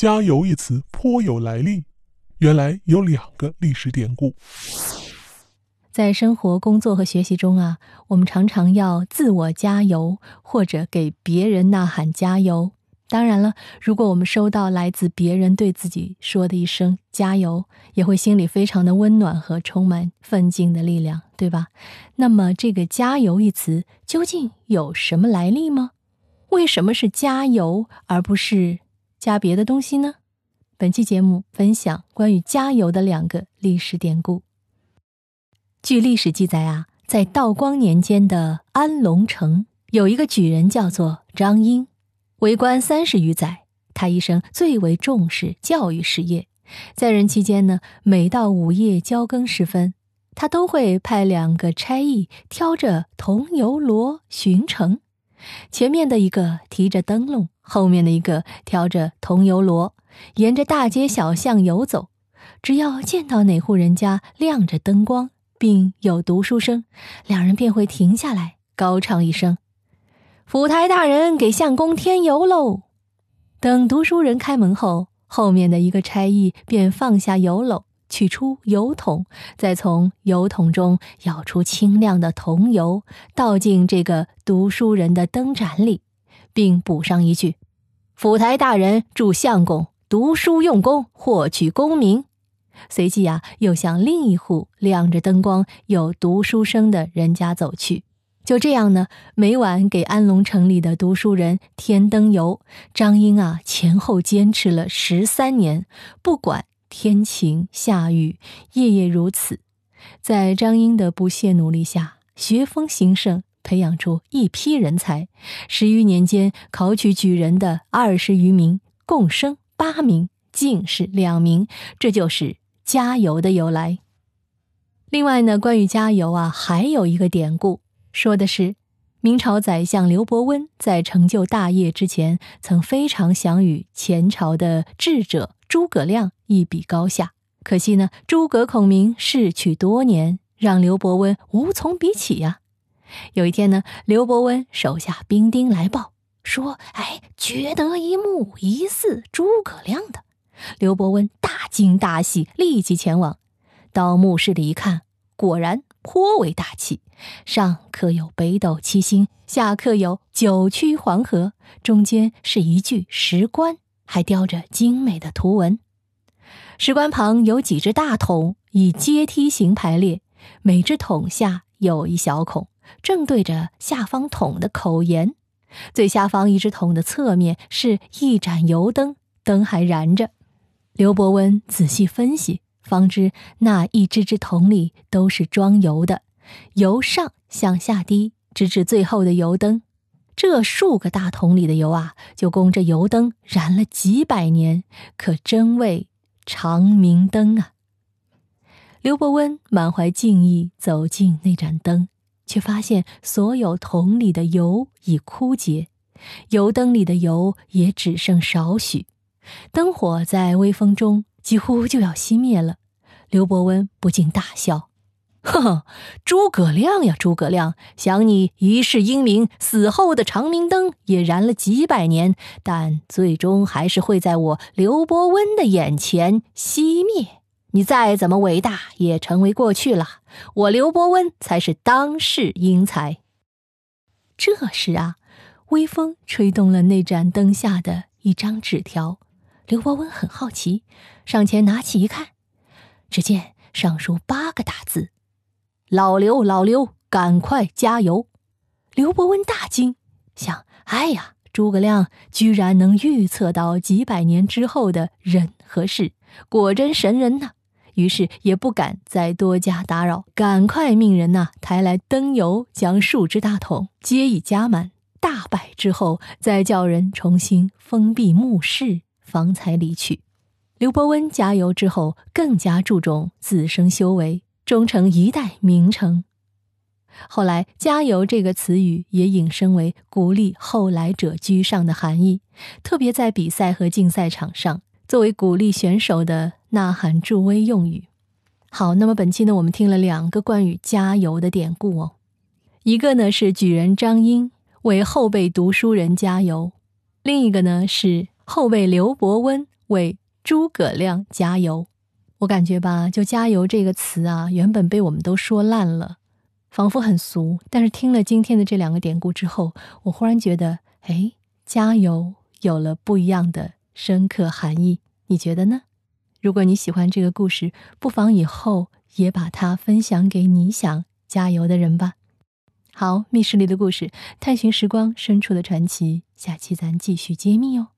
加油一词颇有来历，原来有两个历史典故。在生活、工作和学习中啊，我们常常要自我加油，或者给别人呐喊加油。当然了，如果我们收到来自别人对自己说的一声加油，也会心里非常的温暖和充满奋进的力量，对吧？那么，这个“加油”一词究竟有什么来历吗？为什么是加油而不是加别的东西呢？本期节目分享关于加油的两个历史典故。据历史记载啊，在道光年间的安龙城，有一个举人叫做张英。为官三十余载，他一生最为重视教育事业。在任期间呢，每到午夜交更时分，他都会派两个差役挑着桐油骡巡城，前面的一个提着灯笼，后面的一个挑着铜油骡，沿着大街小巷游走。只要见到哪户人家亮着灯光，并有读书声，两人便会停下来，高唱一声。府台大人给相公添油喽！等读书人开门后，后面的一个差役便放下油篓，取出油桶，再从油桶中舀出清亮的桐油，倒进这个读书人的灯盏里，并补上一句：“府台大人祝相公读书用功，获取功名。”随即啊，又向另一户亮着灯光、有读书声的人家走去。就这样呢，每晚给安龙城里的读书人添灯油。张英啊，前后坚持了十三年，不管天晴下雨，夜夜如此。在张英的不懈努力下，学风兴盛，培养出一批人才。十余年间，考取举人的二十余名，共升八名，进士两名。这就是加油的由来。另外呢，关于加油啊，还有一个典故。说的是，明朝宰相刘伯温在成就大业之前，曾非常想与前朝的智者诸葛亮一比高下。可惜呢，诸葛孔明逝去多年，让刘伯温无从比起呀。有一天呢，刘伯温手下兵丁来报说：“哎，觉得一幕疑似诸葛亮的。”刘伯温大惊大喜，立即前往，到墓室里一看，果然。颇为大气，上刻有北斗七星，下刻有九曲黄河，中间是一具石棺，还雕着精美的图文。石棺旁有几只大桶，以阶梯形排列，每只桶下有一小孔，正对着下方桶的口沿。最下方一只桶的侧面是一盏油灯，灯还燃着。刘伯温仔细分析。方知那一只只桶里都是装油的，由上向下滴，直至最后的油灯。这数个大桶里的油啊，就供这油灯燃了几百年，可真谓长明灯啊！刘伯温满怀敬意走进那盏灯，却发现所有桶里的油已枯竭，油灯里的油也只剩少许，灯火在微风中几乎就要熄灭了。刘伯温不禁大笑：“呵呵，诸葛亮呀，诸葛亮！想你一世英名，死后的长明灯也燃了几百年，但最终还是会在我刘伯温的眼前熄灭。你再怎么伟大，也成为过去了。我刘伯温才是当世英才。”这时啊，微风吹动了那盏灯下的一张纸条。刘伯温很好奇，上前拿起一看。只见上书八个大字：“老刘，老刘，赶快加油！”刘伯温大惊，想：“哎呀，诸葛亮居然能预测到几百年之后的人和事，果真神人呐！”于是也不敢再多加打扰，赶快命人呐抬来灯油，将数只大桶皆已加满。大摆之后，再叫人重新封闭墓室，方才离去。刘伯温加油之后，更加注重自身修为，终成一代名臣。后来，“加油”这个词语也引申为鼓励后来者居上的含义，特别在比赛和竞赛场上，作为鼓励选手的呐喊助威用语。好，那么本期呢，我们听了两个关于加油的典故哦，一个呢是举人张英为后辈读书人加油，另一个呢是后辈刘伯温。为诸葛亮加油。我感觉吧，就“加油”这个词啊，原本被我们都说烂了，仿佛很俗。但是听了今天的这两个典故之后，我忽然觉得，哎，加油有了不一样的深刻含义。你觉得呢？如果你喜欢这个故事，不妨以后也把它分享给你想加油的人吧。好，密室里的故事，探寻时光深处的传奇，下期咱继续揭秘哦。